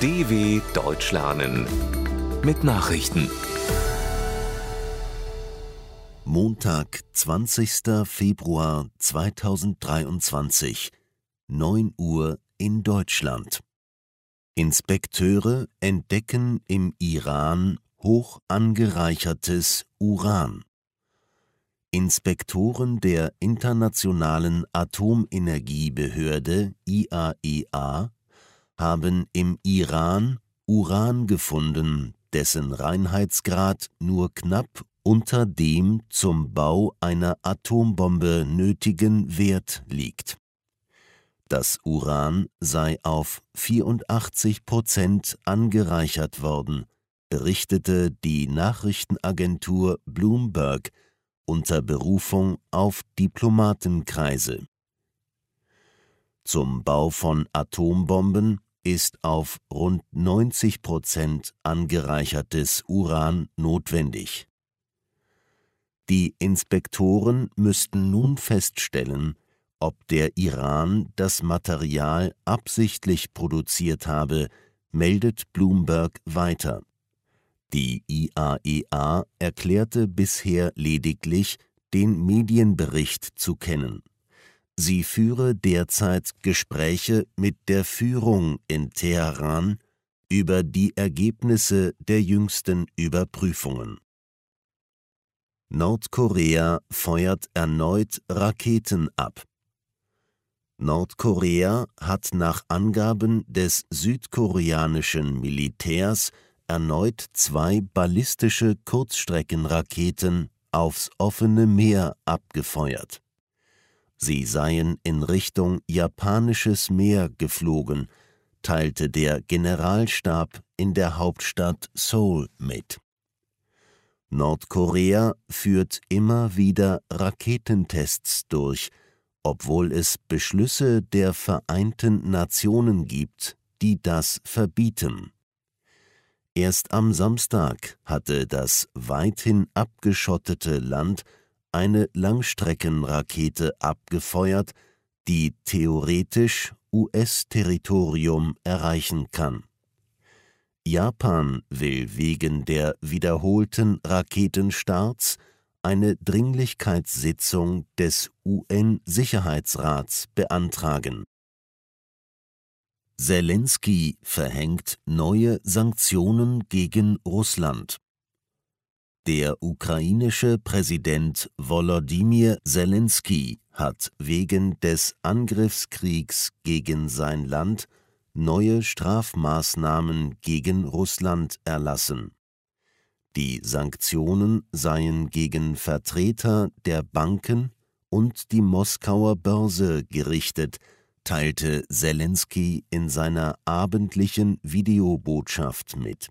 DW Deutsch lernen mit Nachrichten. Montag, 20. Februar 2023, 9 Uhr in Deutschland. Inspekteure entdecken im Iran hoch angereichertes Uran. Inspektoren der Internationalen Atomenergiebehörde IAEA haben im Iran Uran gefunden, dessen Reinheitsgrad nur knapp unter dem zum Bau einer Atombombe nötigen Wert liegt. Das Uran sei auf 84 Prozent angereichert worden, berichtete die Nachrichtenagentur Bloomberg unter Berufung auf Diplomatenkreise. Zum Bau von Atombomben ist auf rund 90 Prozent angereichertes Uran notwendig. Die Inspektoren müssten nun feststellen, ob der Iran das Material absichtlich produziert habe, meldet Bloomberg weiter. Die IAEA e erklärte bisher lediglich, den Medienbericht zu kennen Sie führe derzeit Gespräche mit der Führung in Teheran über die Ergebnisse der jüngsten Überprüfungen. Nordkorea feuert erneut Raketen ab. Nordkorea hat nach Angaben des südkoreanischen Militärs erneut zwei ballistische Kurzstreckenraketen aufs offene Meer abgefeuert Sie seien in Richtung Japanisches Meer geflogen, teilte der Generalstab in der Hauptstadt Seoul mit. Nordkorea führt immer wieder Raketentests durch, obwohl es Beschlüsse der Vereinten Nationen gibt, die das verbieten. Erst am Samstag hatte das weithin abgeschottete Land eine Langstreckenrakete abgefeuert, die theoretisch US-Territorium erreichen kann. Japan will wegen der wiederholten Raketenstarts eine Dringlichkeitssitzung des UN-Sicherheitsrats beantragen. Zelensky verhängt neue Sanktionen gegen Russland. Der ukrainische Präsident Volodymyr Zelensky hat wegen des Angriffskriegs gegen sein Land neue Strafmaßnahmen gegen Russland erlassen. Die Sanktionen seien gegen Vertreter der Banken und die Moskauer Börse gerichtet, teilte Zelensky in seiner abendlichen Videobotschaft mit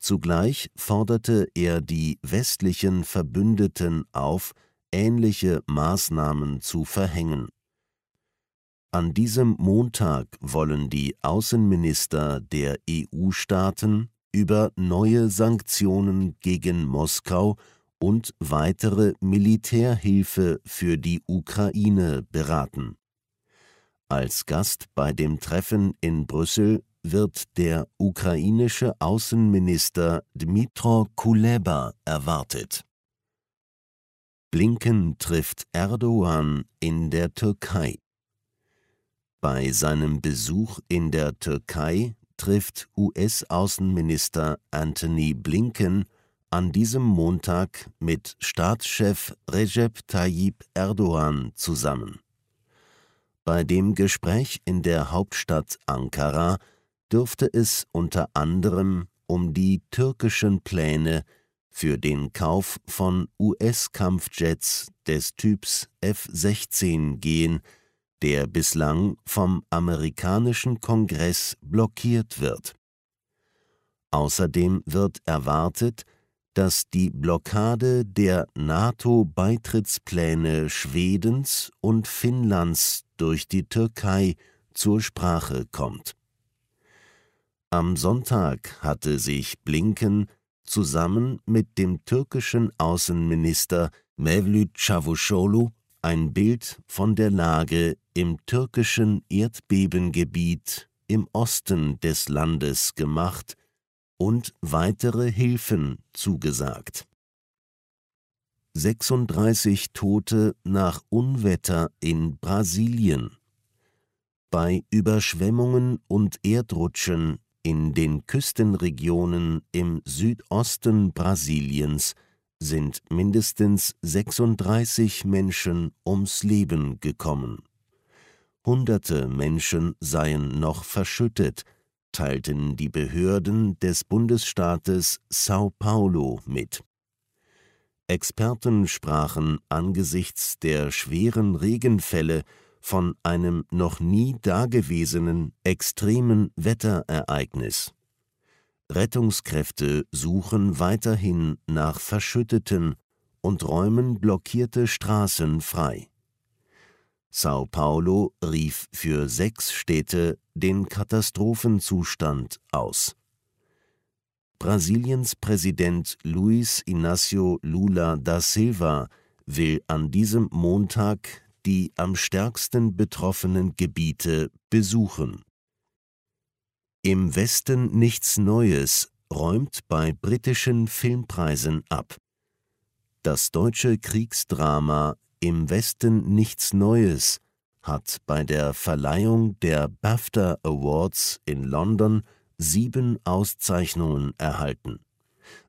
Zugleich forderte er die westlichen Verbündeten auf, ähnliche Maßnahmen zu verhängen. An diesem Montag wollen die Außenminister der EU-Staaten über neue Sanktionen gegen Moskau und weitere Militärhilfe für die Ukraine beraten. Als Gast bei dem Treffen in Brüssel wird der ukrainische Außenminister Dmytro Kuleba erwartet. Blinken trifft Erdogan in der Türkei. Bei seinem Besuch in der Türkei trifft US-Außenminister Anthony Blinken an diesem Montag mit Staatschef Recep Tayyip Erdogan zusammen. Bei dem Gespräch in der Hauptstadt Ankara dürfte es unter anderem um die türkischen Pläne für den Kauf von US-Kampfjets des Typs F-16 gehen, der bislang vom amerikanischen Kongress blockiert wird. Außerdem wird erwartet, dass die Blockade der NATO-Beitrittspläne Schwedens und Finnlands durch die Türkei zur Sprache kommt am Sonntag hatte sich Blinken zusammen mit dem türkischen Außenminister Mevlüt Çavuşoğlu ein Bild von der Lage im türkischen Erdbebengebiet im Osten des Landes gemacht und weitere Hilfen zugesagt. 36 Tote nach Unwetter in Brasilien. Bei Überschwemmungen und Erdrutschen in den Küstenregionen im Südosten Brasiliens sind mindestens 36 Menschen ums Leben gekommen. Hunderte Menschen seien noch verschüttet, teilten die Behörden des Bundesstaates Sao Paulo mit. Experten sprachen angesichts der schweren Regenfälle von einem noch nie dagewesenen extremen Wetterereignis. Rettungskräfte suchen weiterhin nach Verschütteten und räumen blockierte Straßen frei. Sao Paulo rief für sechs Städte den Katastrophenzustand aus. Brasiliens Präsident Luiz Inácio Lula da Silva will an diesem Montag die am stärksten betroffenen Gebiete besuchen. Im Westen nichts Neues räumt bei britischen Filmpreisen ab. Das deutsche Kriegsdrama Im Westen nichts Neues hat bei der Verleihung der BAFTA Awards in London sieben Auszeichnungen erhalten.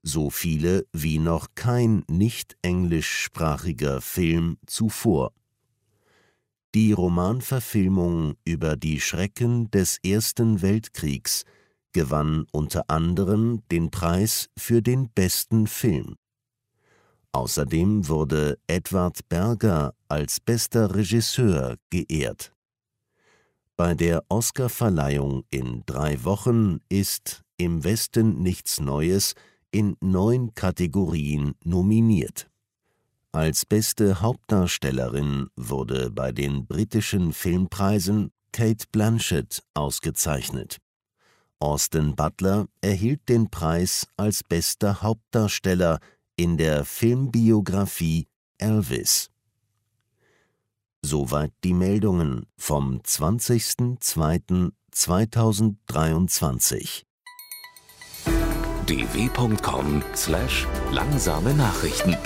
So viele wie noch kein nicht englischsprachiger Film zuvor. Die Romanverfilmung über die Schrecken des Ersten Weltkriegs gewann unter anderem den Preis für den besten Film. Außerdem wurde Edward Berger als bester Regisseur geehrt bei der Oscarverleihung in drei Wochen ist Im Westen nichts Neues in neun Kategorien nominiert. Als beste Hauptdarstellerin wurde bei den britischen Filmpreisen Kate Blanchett ausgezeichnet. Austin Butler erhielt den Preis als bester Hauptdarsteller in der Filmbiografie Elvis. Soweit die Meldungen vom 20.02.2023. dw.com/langsame Nachrichten